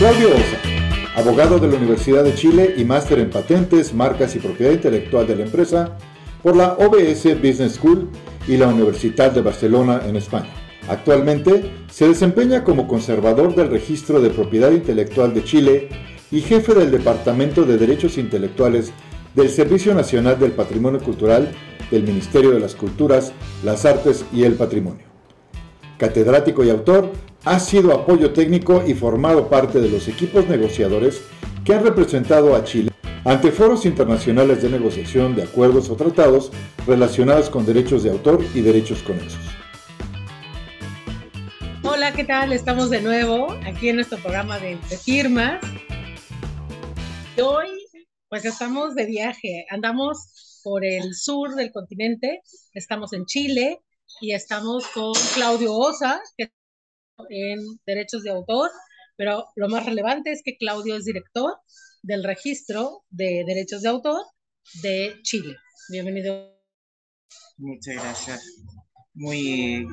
Claudio Osa, abogado de la Universidad de Chile y máster en patentes, marcas y propiedad intelectual de la empresa por la OBS Business School y la Universidad de Barcelona en España. Actualmente se desempeña como conservador del Registro de Propiedad Intelectual de Chile y jefe del Departamento de Derechos Intelectuales del Servicio Nacional del Patrimonio Cultural del Ministerio de las Culturas, las Artes y el Patrimonio. Catedrático y autor, ha sido apoyo técnico y formado parte de los equipos negociadores que han representado a Chile ante foros internacionales de negociación de acuerdos o tratados relacionados con derechos de autor y derechos conexos. Hola, ¿qué tal? Estamos de nuevo aquí en nuestro programa de Firmas. Hoy, pues estamos de viaje, andamos por el sur del continente, estamos en Chile y estamos con Claudio Osa, que en derechos de autor, pero lo más relevante es que Claudio es director del registro de derechos de autor de Chile. Bienvenido. Muchas gracias. Muy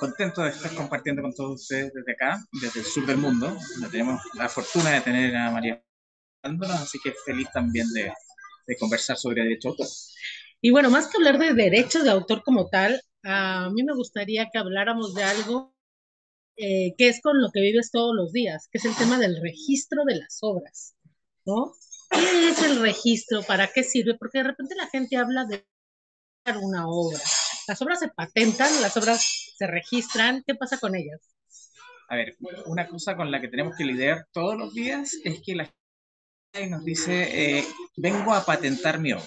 contento de estar compartiendo con todos ustedes desde acá, desde el sur del mundo. tenemos la fortuna de tener a María así que feliz también de, de conversar sobre derechos de autor. Y bueno, más que hablar de derechos de autor como tal, a mí me gustaría que habláramos de algo eh, que es con lo que vives todos los días, que es el tema del registro de las obras, ¿no? ¿Qué es el registro? ¿Para qué sirve? Porque de repente la gente habla de una obra. Las obras se patentan, las obras se registran, ¿qué pasa con ellas? A ver, una cosa con la que tenemos que lidiar todos los días es que la gente nos dice, eh, vengo a patentar mi obra.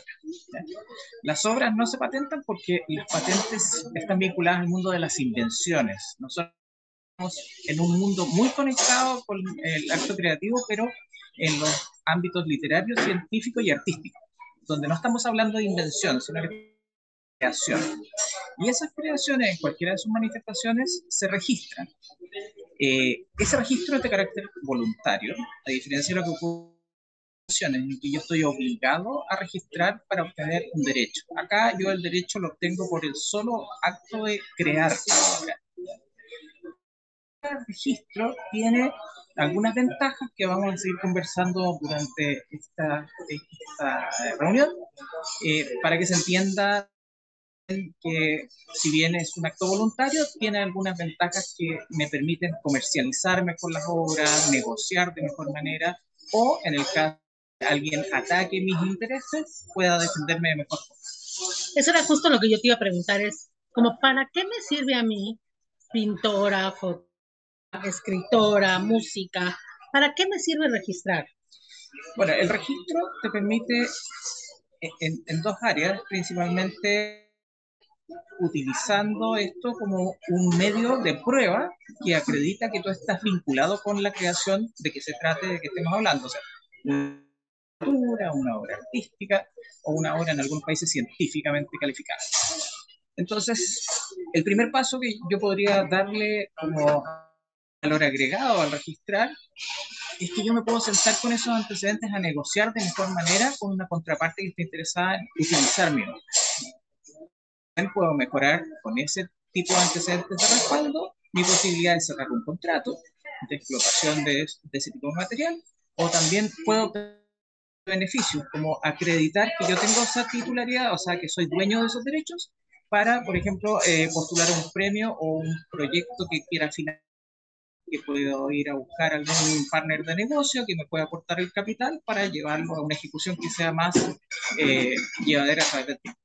Las obras no se patentan porque las patentes están vinculadas al mundo de las invenciones. Nosotros en un mundo muy conectado con el acto creativo, pero en los ámbitos literarios, científicos y artísticos, donde no estamos hablando de invención, sino de creación. Y esas creaciones, en cualquiera de sus manifestaciones, se registran. Eh, ese registro es de carácter voluntario, a diferencia de lo que ocurre en que yo estoy obligado a registrar para obtener un derecho. Acá yo el derecho lo obtengo por el solo acto de crear obra registro tiene algunas ventajas que vamos a seguir conversando durante esta, esta reunión, eh, para que se entienda que si bien es un acto voluntario, tiene algunas ventajas que me permiten comercializar mejor las obras, negociar de mejor manera, o en el caso de que alguien ataque mis intereses, pueda defenderme de mejor forma. Eso era justo lo que yo te iba a preguntar, es como, ¿para qué me sirve a mí, pintora, fotógrafa, escritora, música. ¿Para qué me sirve registrar? Bueno, el registro te permite en, dos áreas, principalmente utilizando esto como un medio de prueba que acredita que tú estás vinculado con la creación de que se trate de que estemos hablando. O sea, una una obra artística o una obra en algún país científicamente calificada. Entonces, el primer paso que yo podría darle como valor agregado al registrar es que yo me puedo sentar con esos antecedentes a negociar de mejor manera con una contraparte que esté interesada en utilizar mi nombre. Puedo mejorar con ese tipo de antecedentes de respaldo mi posibilidad de cerrar un contrato de explotación de, de ese tipo de material o también puedo beneficios como acreditar que yo tengo esa titularidad, o sea, que soy dueño de esos derechos para, por ejemplo, eh, postular un premio o un proyecto que quiera financiar que puedo ir a buscar algún partner de negocio que me pueda aportar el capital para llevarlo a una ejecución que sea más eh, llevadera a través del tiempo.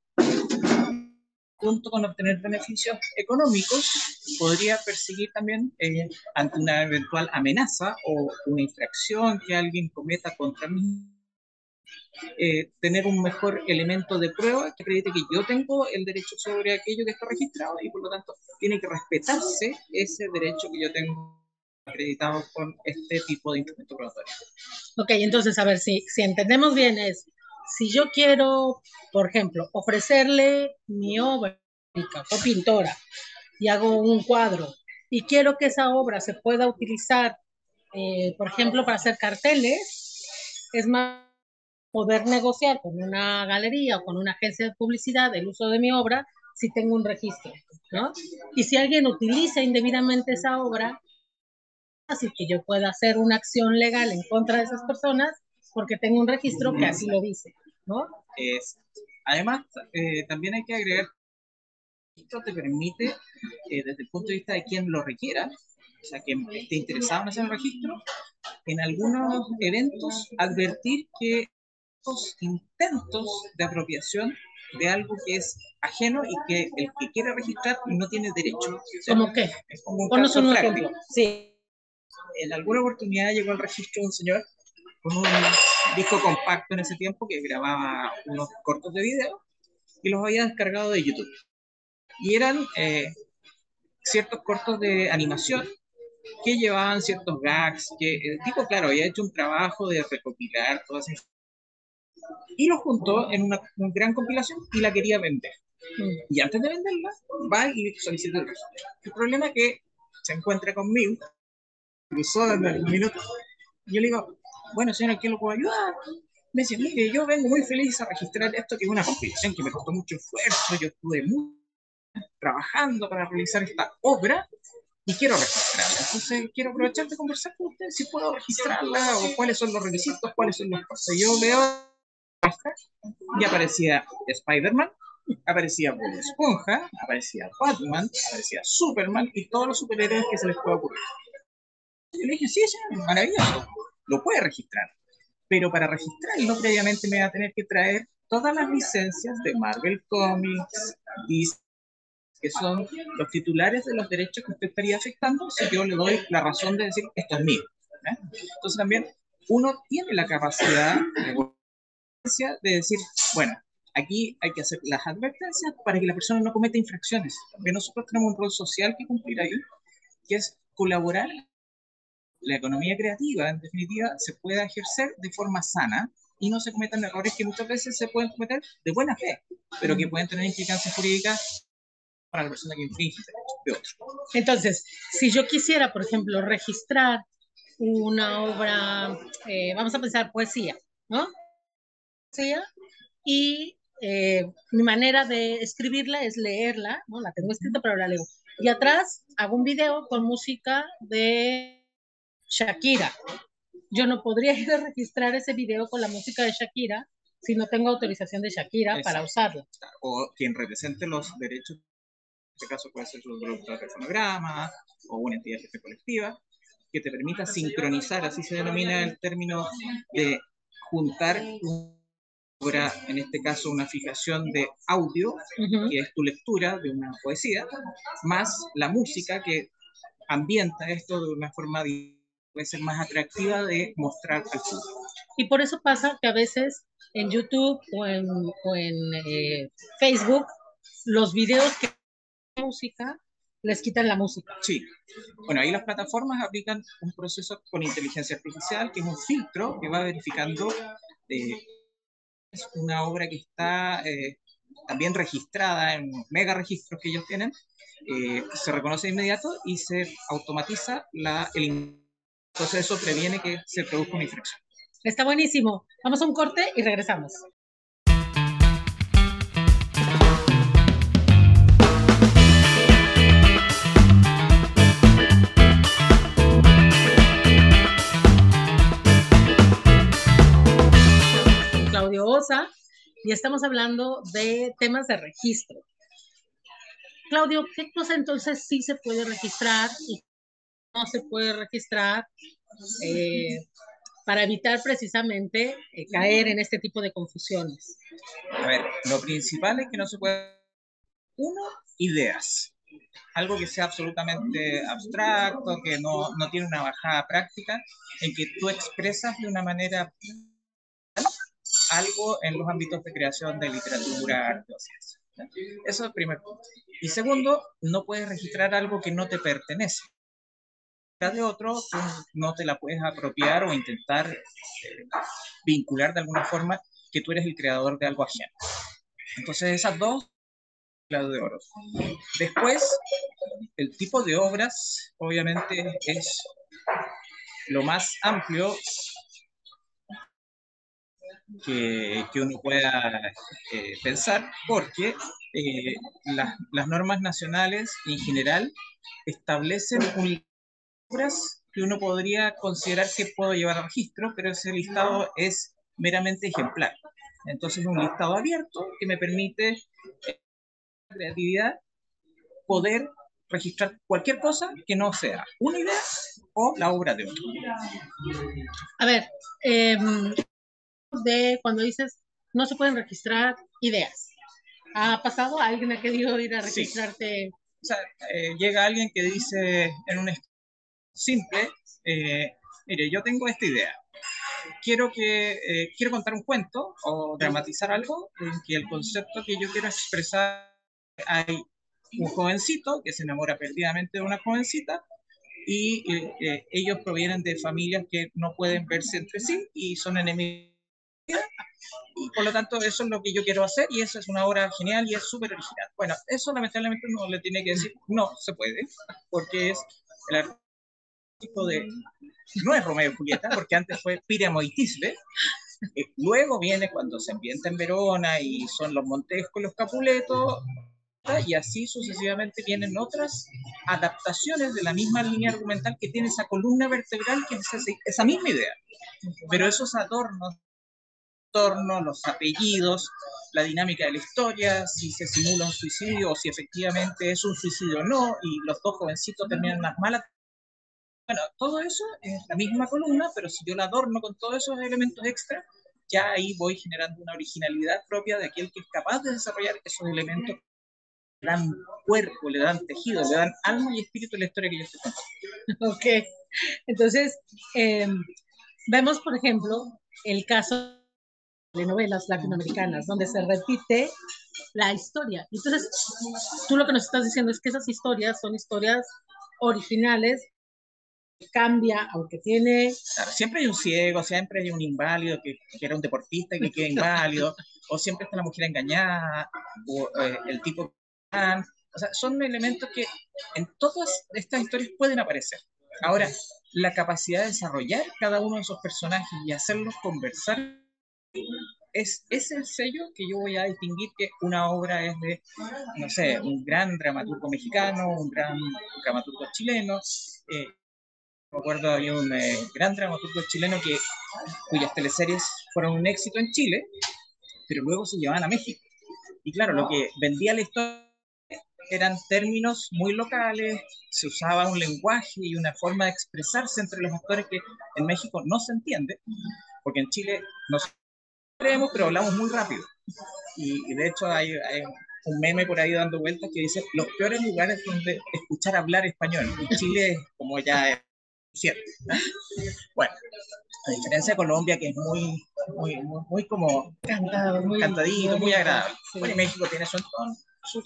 Junto con obtener beneficios económicos, podría perseguir también eh, ante una eventual amenaza o una infracción que alguien cometa contra mí, eh, tener un mejor elemento de prueba que acredite que yo tengo el derecho sobre aquello que está registrado y por lo tanto tiene que respetarse ese derecho que yo tengo acreditados con este tipo de instrumento probatorio. Ok, entonces, a ver, si, si entendemos bien es, si yo quiero, por ejemplo, ofrecerle mi obra o pintora y hago un cuadro y quiero que esa obra se pueda utilizar, eh, por ejemplo, para hacer carteles, es más poder negociar con una galería o con una agencia de publicidad el uso de mi obra si tengo un registro, ¿no? Y si alguien utiliza indebidamente esa obra, y que yo pueda hacer una acción legal en contra de esas personas porque tengo un registro que así lo dice, ¿no? Es, además, eh, también hay que agregar esto te permite, eh, desde el punto de vista de quien lo requiera, o sea, quien esté interesado en hacer el registro, en algunos eventos advertir que los intentos de apropiación de algo que es ajeno y que el que quiere registrar no tiene derecho. ¿Cómo qué? Es como un caso un práctico. ejemplo. Sí. En alguna oportunidad llegó al registro un señor con un disco compacto en ese tiempo que grababa unos cortos de video y los había descargado de YouTube. Y eran eh, ciertos cortos de animación que llevaban ciertos gags, que el tipo, claro, había hecho un trabajo de recopilar todas esas y lo juntó en una, una gran compilación y la quería vender. Mm. Y antes de venderla, va y solicita el registro. El problema es que se encuentra conmigo, cruzó en el minuto, yo le digo, bueno, señora, ¿qué lo puedo ayudar? Me dice, mire, yo vengo muy feliz a registrar esto, que es una compilación que me costó mucho esfuerzo, yo estuve muy trabajando para realizar esta obra y quiero registrarla. Entonces, quiero aprovechar de conversar con usted si puedo registrarla o cuáles son los requisitos, cuáles son las cosas. Yo veo y aparecía Spider-Man, aparecía Bob Esponja, aparecía Batman, aparecía Superman y todos los superhéroes que se les pueda ocurrir. Yo le dije, sí, sí, maravilloso, lo puede registrar. Pero para registrarlo, previamente me va a tener que traer todas las licencias de Marvel Comics, que son los titulares de los derechos que usted estaría afectando si yo le doy la razón de decir esto es mío. ¿eh? Entonces también uno tiene la capacidad de de decir, bueno, aquí hay que hacer las advertencias para que la persona no cometa infracciones. También nosotros tenemos un rol social que cumplir ahí, que es colaborar. La economía creativa, en definitiva, se pueda ejercer de forma sana y no se cometan errores que muchas veces se pueden cometer de buena fe, pero que pueden tener implicancias jurídicas para la persona que infringe. Entonces, si yo quisiera, por ejemplo, registrar una obra, eh, vamos a pensar poesía, ¿no? Poesía, y eh, mi manera de escribirla es leerla, ¿no? La tengo escrita, pero la leo. Y atrás hago un video con música de Shakira. Yo no podría ir a registrar ese video con la música de Shakira si no tengo autorización de Shakira para usarla. O quien represente los derechos, en este caso puede ser su productor de fonograma o una entidad colectiva, que te permita sincronizar, así se denomina el término de juntar una obra, en este caso una fijación de audio, que es tu lectura de una poesía, más la música que ambienta esto de una forma di- puede ser más atractiva de mostrar al público. Y por eso pasa que a veces en YouTube o en, o en eh, Facebook, los videos que música les quitan la música. Sí. Bueno, ahí las plataformas aplican un proceso con inteligencia artificial, que es un filtro que va verificando eh, es una obra que está eh, también registrada en mega registros que ellos tienen, eh, se reconoce de inmediato y se automatiza la, el entonces eso previene que se produzca una infracción. Está buenísimo. Vamos a un corte y regresamos. Claudio Osa y estamos hablando de temas de registro. Claudio, ¿qué cosa entonces sí se puede registrar no se puede registrar? Eh, para evitar precisamente eh, caer en este tipo de confusiones. A ver, lo principal es que no se puede... Uno, ideas. Algo que sea absolutamente abstracto, que no, no tiene una bajada práctica, en que tú expresas de una manera algo en los ámbitos de creación de literatura, arte o ciencia. Eso es el primer punto. Y segundo, no puedes registrar algo que no te pertenece. De otro, tú no te la puedes apropiar o intentar eh, vincular de alguna forma que tú eres el creador de algo ajeno. Entonces, esas dos, clave de oro. Después, el tipo de obras, obviamente, es lo más amplio que, que uno pueda eh, pensar, porque eh, las normas nacionales en general establecen un obras que uno podría considerar que puedo llevar a registro, pero ese listado es meramente ejemplar. Entonces es un listado abierto que me permite eh, creatividad poder registrar cualquier cosa que no sea una idea o la obra de otro. A ver, em, de cuando dices no se pueden registrar ideas. ¿Ha pasado? ¿Alguien ha querido ir a registrarte? O sea, eh, llega alguien que dice en un simple, eh, mire, yo tengo esta idea. Quiero, que, eh, quiero contar un cuento o dramatizar algo en que el concepto que yo quiero expresar hay un jovencito que se enamora perdidamente de una jovencita y eh, ellos provienen de familias que no pueden verse entre sí y son enemigos. Y por lo tanto, eso es lo que yo quiero hacer y eso es una obra genial y es súper original. Bueno, eso lamentablemente no le tiene que decir, no se puede, porque es el artístico de. No es Romeo y Julieta, porque antes fue Píramo y Tisbe. Eh, luego viene cuando se ambienta en Verona y son los Montescos, los Capuletos, y así sucesivamente vienen otras adaptaciones de la misma línea argumental que tiene esa columna vertebral que es esa, misma idea. Pero esos adornos, adornos, los apellidos, la dinámica de la historia, si se simula un suicidio o si efectivamente es un suicidio o no, y los dos jovencitos terminan las malas. Bueno, todo eso es la misma columna, pero si yo la adorno con todos esos elementos extra, ya ahí voy generando una originalidad propia de aquel que es capaz de desarrollar esos elementos le dan cuerpo, le dan tejido, le dan alma y espíritu a la historia que yo estoy contando. Ok, entonces em, vemos, por ejemplo, el caso de novelas latinoamericanas, donde se repite la historia. Entonces, tú lo que nos estás diciendo es que esas historias son historias originales, cambia, aunque tiene... siempre hay un ciego, siempre hay un inválido que, era un deportista y que queda inválido, o siempre está la mujer engañada, o eh, el tipo o sea, son elementos que en todas estas historias pueden aparecer. Ahora, la capacidad de desarrollar cada uno de esos personajes y hacerlos conversar es, es el sello que yo voy a distinguir que una obra es de, no sé, un gran dramaturgo mexicano, un gran dramaturgo chileno. Eh, me acuerdo, había un eh, gran dramaturgo chileno que, cuyas teleseries fueron un éxito en Chile, pero luego se llevaban a México. Y claro, lo que vendía la historia eran términos muy locales, se usaba un lenguaje y una forma de expresarse entre los actores que en México no se entiende, porque en Chile nos creemos, pero hablamos muy rápido. Y, de hecho hay, un meme por ahí dando vueltas que dice los peores lugares donde escuchar hablar español. Y Chile como ya es cierto. Bueno, a diferencia de Colombia, que es muy, muy, muy, como Cantado, muy, cantadito, muy agradable. Bueno, México tiene su su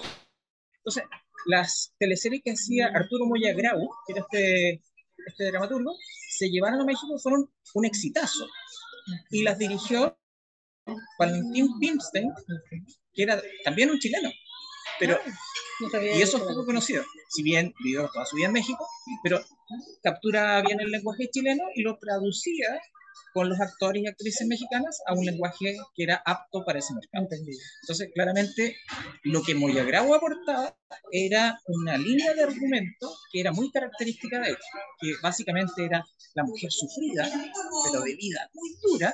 entonces, las teleseries que hacía Arturo Moya Grau, que era este, este dramaturgo, se llevaron a México, fueron un exitazo. Y las dirigió Valentín Pimstein, que era también un chileno. Pero, ah, y eso es poco conocido. Si bien vivió toda su vida en México, pero captura bien el lenguaje chileno y lo traducía con los actores y actrices mexicanas a un lenguaje que era apto para ese mercado. Entonces, claramente, lo que Moyagrau aportaba era una línea de argumento que era muy característica de él, que básicamente era la mujer sufrida, pero de vida muy dura,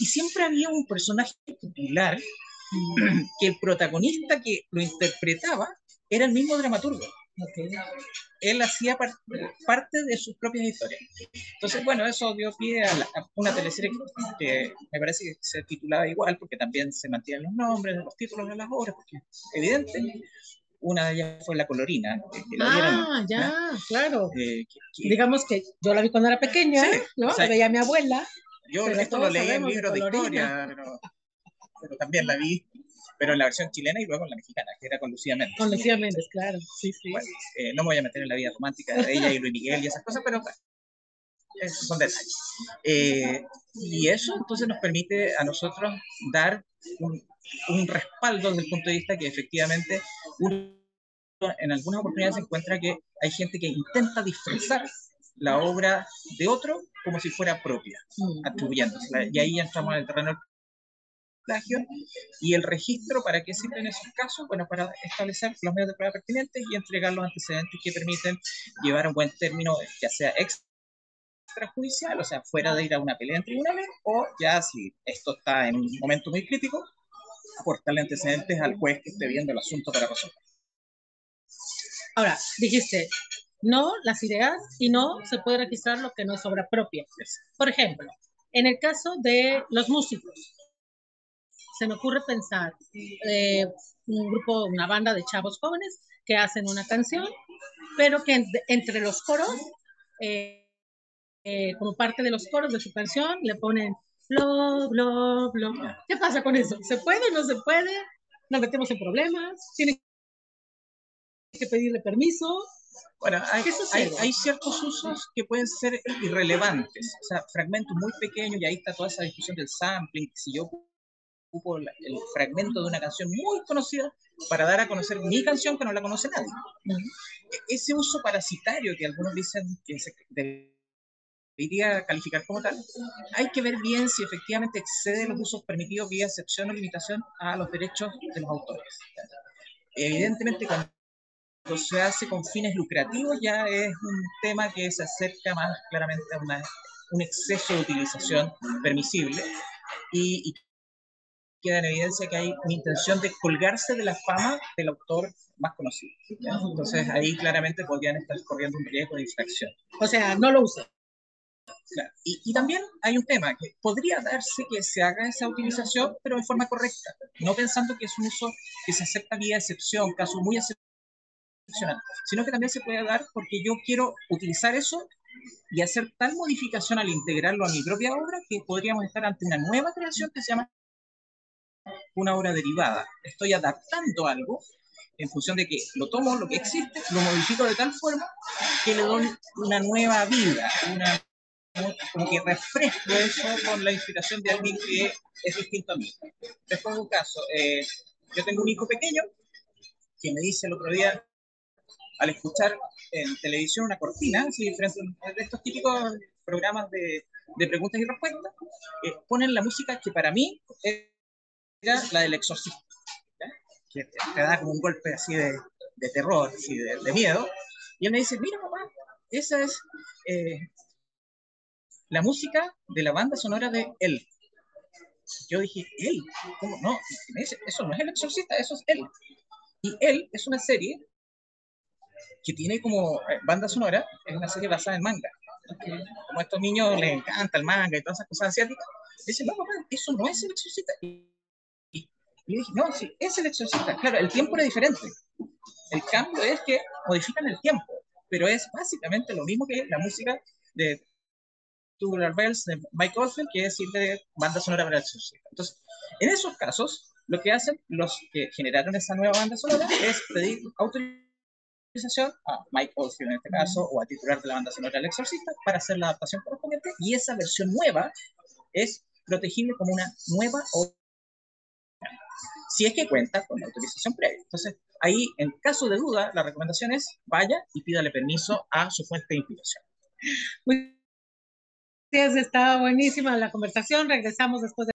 y siempre había un personaje popular que el protagonista que lo interpretaba era el mismo dramaturgo. Él hacía parte de sus propias historias. Entonces, bueno, eso dio pie a, una teleserie que, me parece que se titulaba igual, porque también se mantienen los nombres, los títulos de las obras, porque evidente. Una de ellas fue La Colorina. ah, ya, claro. Eh, Digamos que yo la vi cuando era pequeña, ¿no? la veía a mi abuela. Yo esto lo leí en libros de historia, pero también la vi pero en la versión chilena y luego en la mexicana, que era con Lucía Méndez. Con Lucía Méndez, claro, sí, sí. Eh, no me voy a meter en la vida romántica de ella y Luis Miguel y esas cosas, pero bueno, son detalles. Eh, y eso entonces nos permite a nosotros dar un, un, respaldo desde el punto de vista que efectivamente uno en algunas oportunidades se encuentra que hay gente que intenta disfrazar la obra de otro como si fuera propia, mm. atribuyéndosela. Y ahí entramos en el terreno y el registro, ¿para qué sirve en esos casos? Bueno, para establecer los medios de prueba pertinentes y entregar los antecedentes que permiten llevar a un buen término, ya sea ex extrajudicial, o sea, fuera de ir a una pelea en tribunales, o ya si esto está en un momento muy crítico, aportarle antecedentes al juez que esté viendo el asunto para resolver. Ahora, dijiste, no las ideas y no se puede registrar lo que no es obra propia. Por ejemplo, en el caso de los músicos, se me ocurre pensar eh, un grupo, una banda de chavos jóvenes que hacen una canción, pero que entre los coros, eh, eh, como parte de los coros de su canción, le ponen blo, blo, blo. ¿Qué pasa con eso? ¿Se puede o no se puede? ¿Nos metemos en problemas? ¿Tiene que pedirle permiso? Bueno, hay, hay, ciertos usos que pueden ser irrelevantes, o sea, fragmentos muy pequeños, y ahí está toda esa discusión del sampling. Si yo ocupo el fragmento de una canción muy conocida para dar a conocer mi canción que no la conoce nadie. E, ese uso parasitario que algunos dicen que se debería calificar como tal, hay que ver bien si efectivamente excede los usos permitidos vía excepción o limitación a los derechos de los autores. Evidentemente, cuando se hace con fines lucrativos ya es un tema que se acerca más claramente a un exceso de utilización permisible y, queda en evidencia que hay una intención de colgarse de la fama del autor más conocido. Entonces ahí claramente podrían estar corriendo un riesgo de infracción. O sea, no lo usa. Y, y, también hay un tema que podría darse que se haga esa utilización, pero de forma correcta, no pensando que es un uso que se acepta vía excepción, caso muy excepcional sino que también se puede dar porque yo quiero utilizar eso y hacer tal modificación al integrarlo a mi propia obra que podríamos estar ante una nueva creación que se llama una obra derivada. Estoy adaptando algo en función de que lo tomo, lo que existe, lo modifico de tal forma que le doy una nueva vida, una, como que refresco eso con la inspiración de alguien que es distinto a mí. Les pongo un caso. Eh, yo tengo un hijo pequeño que me dice el otro día, al escuchar en televisión una cortina, así, frente a estos típicos programas de, de preguntas y respuestas, eh, ponen la música que para mí era la del exorcista, que te, da como un golpe así de, de terror, así de, de, miedo, y él me dice, mira papá, esa es eh, la música de la banda sonora de él. Yo dije, él, ¿cómo no? me dice, eso no es el exorcista, eso es él. Y él es una serie que tiene como eh, banda sonora, es una serie basada en manga. Como a estos niños les encanta el manga y todas esas cosas asiáticas, dicen, no, papá, eso no es el exorcista. Y, yo dije, no, sí, es el exorcista. Claro, el tiempo era diferente. El cambio es que modifican el tiempo, pero es básicamente lo mismo que la música de Tubular Bells de Mike Oldfield, que es de banda sonora para el exorcista. Entonces, en esos casos, lo que hacen los que generaron esa nueva banda sonora es pedir autorización a Mike Oldfield en este caso, o a titular de la banda sonora del exorcista, para hacer la adaptación correspondiente, y esa versión nueva es protegible como una nueva o si es que cuenta con autorización previa. Entonces, ahí, en caso de duda, la recomendación es vaya y pídale permiso a su fuente de inspiración. Muy bien, estaba buenísima la conversación. Regresamos después de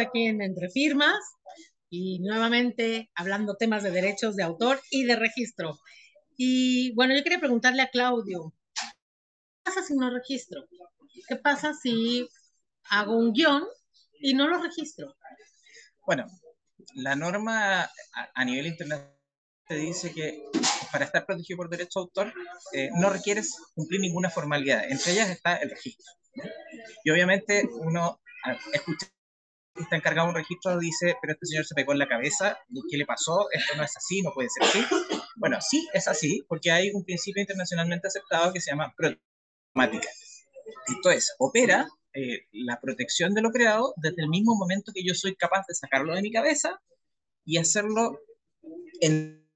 aquí en Entre Firmas y nuevamente hablando temas de derechos de autor y de registro. Y bueno, yo quería preguntarle a Claudio, ¿qué pasa si no registro? ¿Qué pasa si hago un guion y no lo registro? Bueno, la norma a, nivel internacional te dice que para estar protegido por derecho de autor eh, no requieres cumplir ninguna formalidad. Entre ellas está el registro. Y obviamente uno escucha está encargado de un registro dice, pero este señor se pegó en la cabeza, ¿qué le pasó? Esto no es así, no puede ser así. Bueno, sí es así, porque hay un principio internacionalmente aceptado que se llama programática. Esto es, opera eh, la protección de lo creado desde el mismo momento que yo soy capaz de sacarlo de mi cabeza y hacerlo en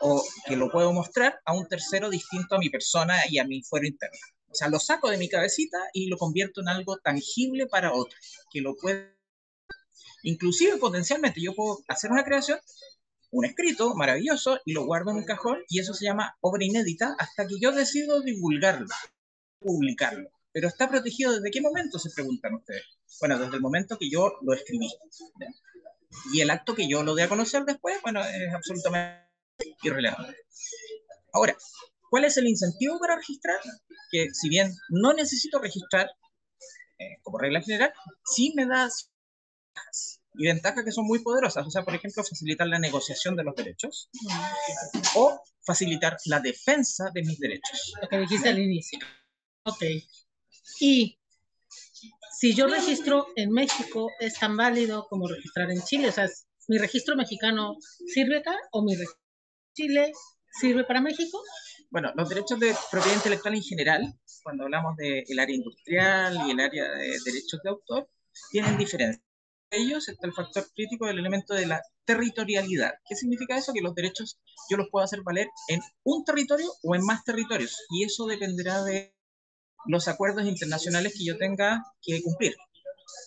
o que lo puedo mostrar a un tercero distinto a mi persona y a mi fuero interno. O sea, lo saco de mi cabecita y lo convierto en algo tangible para otro, que lo puede Inclusive potencialmente yo puedo hacer una creación, un escrito maravilloso y lo guardo en un cajón y eso se llama obra inédita hasta que yo decido divulgarlo, publicarlo. Pero está protegido desde qué momento, se preguntan ustedes. Bueno, desde el momento que yo lo escribí. Y el acto que yo lo dé a conocer después, bueno, es absolutamente irrelevante. Ahora, ¿cuál es el incentivo para registrar? Que si bien no necesito registrar eh, como regla general, sí me da y ventajas que son muy poderosas. O sea, por ejemplo, facilitar la negociación de los derechos o facilitar la defensa de mis derechos. Lo que dijiste al inicio. Ok. Y si yo registro en México, ¿es tan válido como registrar en Chile? O sea, ¿mi registro mexicano sirve acá o mi registro en Chile sirve para México? Bueno, los derechos de propiedad intelectual en general, cuando hablamos del área industrial y el área de derechos de autor, tienen diferencias. Ellos está el factor crítico del elemento de la territorialidad. ¿Qué significa eso? Que los derechos yo los puedo hacer valer en un territorio o en más territorios. Y eso dependerá de los acuerdos internacionales que yo tenga que cumplir.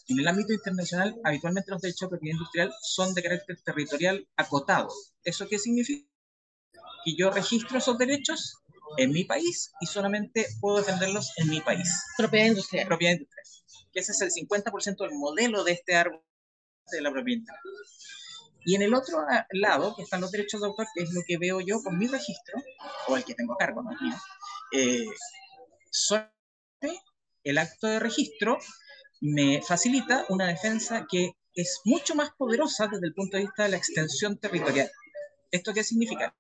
En el ámbito internacional, habitualmente los derechos de propiedad industrial son de carácter territorial acotado. ¿Eso qué significa? Que yo registro esos derechos en mi país y solamente puedo defenderlos en mi país. Propiedad industrial. Propiedad industrial. Que ese es el 50% del modelo de este árbol de la propiedad. Y en el otro lado, que están los derechos de autor, que es lo que veo yo con mi registro, o el que tengo a cargo, no mío, eh, el acto de registro me facilita una defensa que es mucho más poderosa desde el punto de vista de la extensión territorial. ¿Esto qué significa?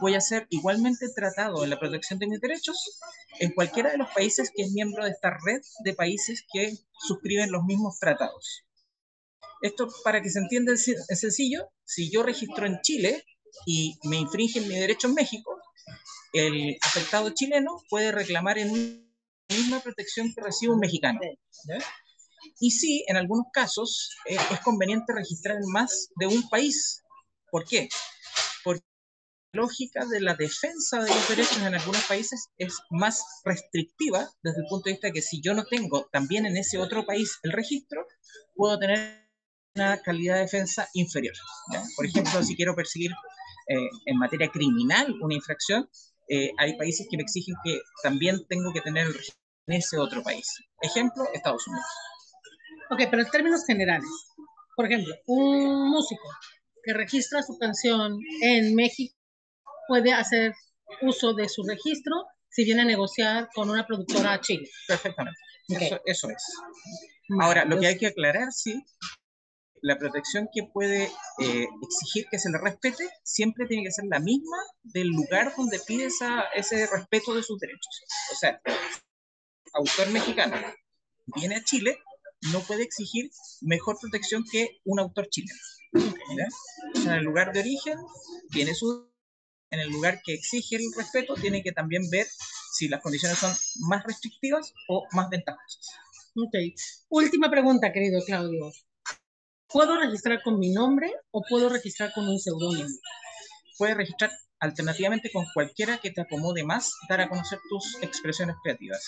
Voy a ser igualmente tratado en la protección de mis derechos en cualquiera de los países que es miembro de esta red de países que suscriben los mismos tratados. Esto, para que se entienda, es sencillo. Si yo registro en Chile y me infringen mi derecho en México, el afectado chileno puede reclamar en misma protección que recibe un mexicano. Y sí, en algunos casos eh, es conveniente registrar en más de un país. ¿Por qué? Porque la lógica de la defensa de los derechos en algunos países es más restrictiva desde el punto de vista de que si yo no tengo también en ese otro país el registro, puedo tener una calidad de defensa inferior. Por ejemplo, si quiero perseguir eh, en materia criminal una infracción, eh, hay países que me exigen que también tengo que tener el en ese otro país. Ejemplo, Estados Unidos. Ok, pero en términos generales, por ejemplo, un músico que registra su canción en México puede hacer uso de su registro si viene a negociar con una productora a Chile. Perfectamente. Eso, es. Ahora, lo que hay que aclarar, sí, la protección que puede eh, exigir que se le respete siempre tiene que ser la misma del lugar donde pide ese respeto de sus derechos. O sea, autor mexicano viene a Chile, no puede exigir mejor protección que un autor chileno. en el lugar de origen tiene su... En el lugar que exige el respeto, tiene que también ver si las condiciones son más restrictivas o más ventajosas. Ok. Última pregunta, querido Claudio. ¿Puedo registrar con mi nombre o puedo registrar con un seudónimo? Puedes registrar alternativamente con cualquiera que te acomode más dar a conocer tus expresiones creativas.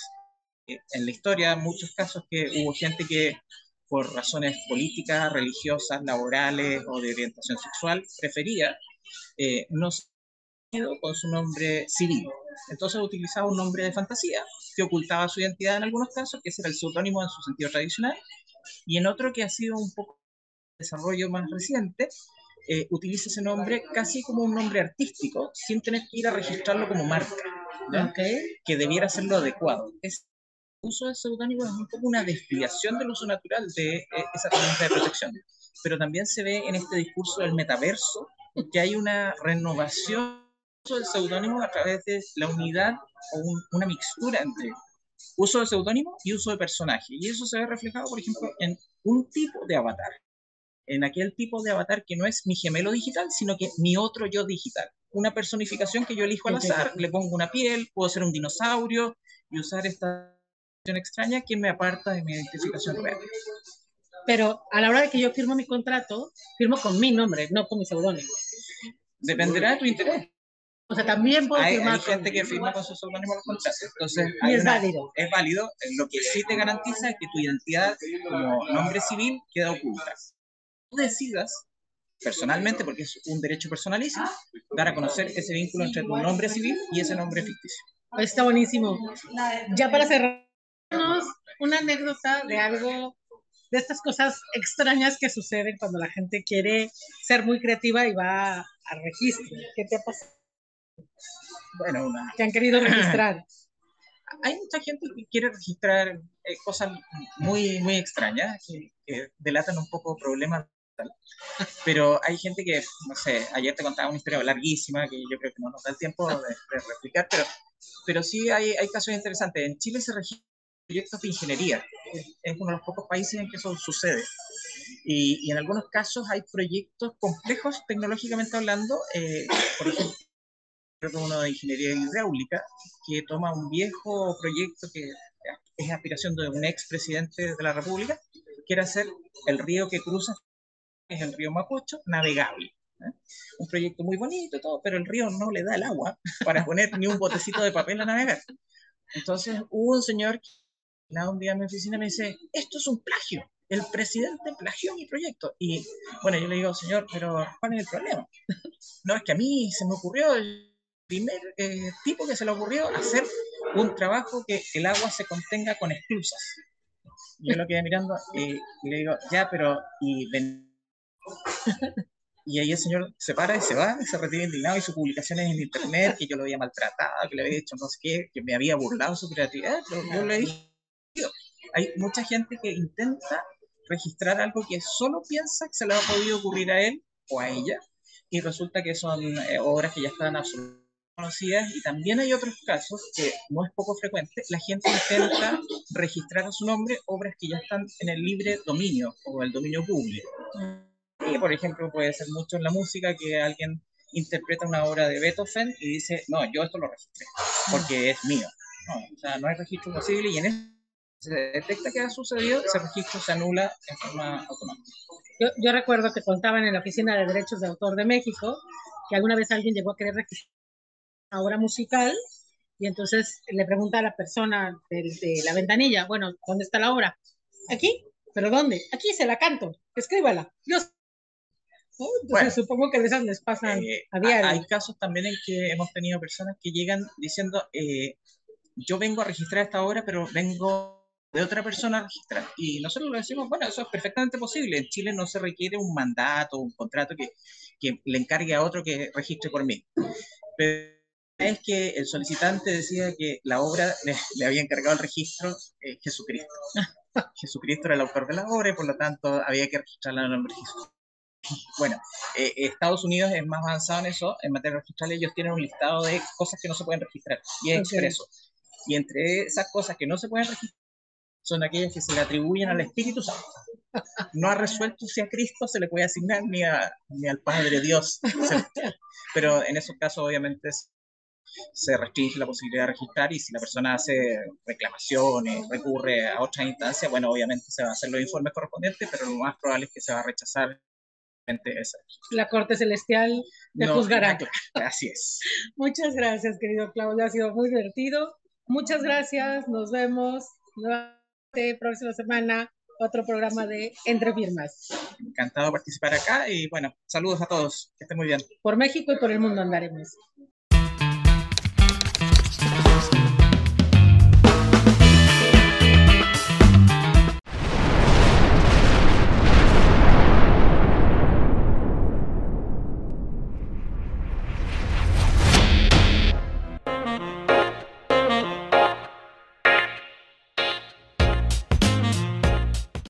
Eh, en la historia, muchos casos que hubo gente que por razones políticas, religiosas, laborales o de orientación sexual prefería eh, no ser con su nombre civil. Entonces utilizaba un nombre de fantasía que ocultaba su identidad en algunos casos, que era el seudónimo en su sentido tradicional, y en otro que ha sido un poco desarrollo más reciente, eh, utiliza ese nombre casi como un nombre artístico, sin tener que ir a registrarlo como marca, que debiera ser lo adecuado. Es, el uso de seudónimo es un poco una desviación del uso natural de eh, esa herramienta de protección, pero también se ve en este discurso del metaverso que hay una renovación del seudónimo a través de la unidad o una mixtura entre uso de seudónimo y uso de personaje. Y eso se ve reflejado, por ejemplo, en un tipo de avatar en aquel tipo de avatar que no es mi gemelo digital, sino que mi otro yo digital. Una personificación que yo elijo al azar, le pongo una piel, puedo ser un dinosaurio y usar esta extraña que me aparta de mi identificación real. Pero a la hora de que yo firmo mi contrato, firmo con mi nombre, no con mi seudónimo. Dependerá de tu interés. O sea, también puedo hay, firmar. Hay gente que firma con su seudónimo los contratos. Entonces, y es válido. Es válido. Lo que sí te garantiza es que tu identidad como nombre civil queda oculta decidas personalmente, porque es un derecho personalísimo, dar a conocer ese vínculo entre tu nombre civil y ese nombre ficticio. Está buenísimo. Ya para cerrar, una anécdota de algo, de estas cosas extrañas que suceden cuando la gente quiere ser muy creativa y va a registro. ¿Qué te ha pasado? Bueno, una... Que han querido registrar. Hay mucha gente que quiere registrar eh, cosas muy, muy extrañas, que, delatan un poco problemas pero hay gente que, no sé, ayer te contaba una historia larguísima que yo creo que no nos da el tiempo de, de replicar, pero, pero sí hay, hay casos interesantes. En Chile se registra proyectos de ingeniería. Es uno de los pocos países en que eso sucede. Y, y en algunos casos hay proyectos complejos tecnológicamente hablando. Eh, por ejemplo, creo que uno de ingeniería hidráulica, que toma un viejo proyecto que es aspiración de un expresidente de la República, quiere hacer el río que cruza, es el río Mapocho, navegable. ¿eh? Un proyecto muy bonito, todo, pero el río no le da el agua para poner ni un botecito de papel a navegar. Entonces hubo un señor un día en mi oficina me dice, esto es un plagio, el presidente plagió mi proyecto. Y bueno, yo le digo, señor, pero ¿cuál es el problema? no, es que a mí se me ocurrió el primer eh, tipo que se le ocurrió hacer un trabajo que el agua se contenga con esclusas. Yo lo quedé mirando y, le digo, ya, pero y ven... Y ahí el señor se para y se va, y se retira indignado y sus publicaciones en internet, que yo lo había maltratado, que le había dicho no sé qué, que me había burlado su creatividad. Pero yo le dije, hay mucha gente que intenta registrar algo que solo piensa que se le ha podido ocurrir a él o a ella y resulta que son eh, obras que ya están absolutamente conocidas y también hay otros casos que no es poco frecuente, la gente intenta registrar a su nombre obras que ya están en el libre dominio o el dominio público. Y por ejemplo puede ser mucho en la música que alguien interpreta una obra de Beethoven y dice, no, yo esto lo registré porque es mío. No, o sea, no hay registro posible y en se detecta que ha sucedido, ese registro se anula en forma automática. Yo, recuerdo que contaban en la Oficina de Derechos de Autor de México que alguna vez alguien llegó a querer registrar una obra musical y entonces le pregunta a la persona de, de la ventanilla, bueno, ¿dónde está la obra? Aquí, ¿pero dónde? Aquí se la canto, escríbala. Yo bueno, supongo que de esas les pasan eh, a diario. Hay casos también en que hemos tenido personas que llegan diciendo, eh, yo vengo a registrar esta obra, pero vengo de otra persona registrar. Y nosotros le decimos, bueno, eso es perfectamente posible. En Chile no se requiere un mandato, un contrato que, que le encargue a otro que registre por mí. Pero es que el solicitante decía que la obra le, había encargado el registro eh, Jesucristo. Jesucristo era el autor de la obra y por lo tanto había que registrarla en el nombre de Jesús. Bueno, eh, Estados Unidos es más avanzado en eso, en materia registral ellos tienen un listado de cosas que no se pueden registrar y es expreso. Y entre esas cosas que no se pueden registrar son aquellas que se le atribuyen al Espíritu Santo. No ha resuelto si a Cristo se le puede asignar ni, a, ni al Padre Dios. Pero en esos casos, obviamente, se restringe la posibilidad de registrar y si la persona hace reclamaciones, recurre a otras instancias, bueno, obviamente se van a hacer los informes correspondientes, pero lo más probable es que se va a rechazar esa. La Corte Celestial te juzgará. Así es. Muchas gracias, querido Claudio. Ha sido muy divertido. Muchas gracias. Nos vemos próxima semana otro programa de Entre Firmas. Encantado de participar acá y bueno, saludos a todos, que estén muy bien. Por México y por el mundo andaremos.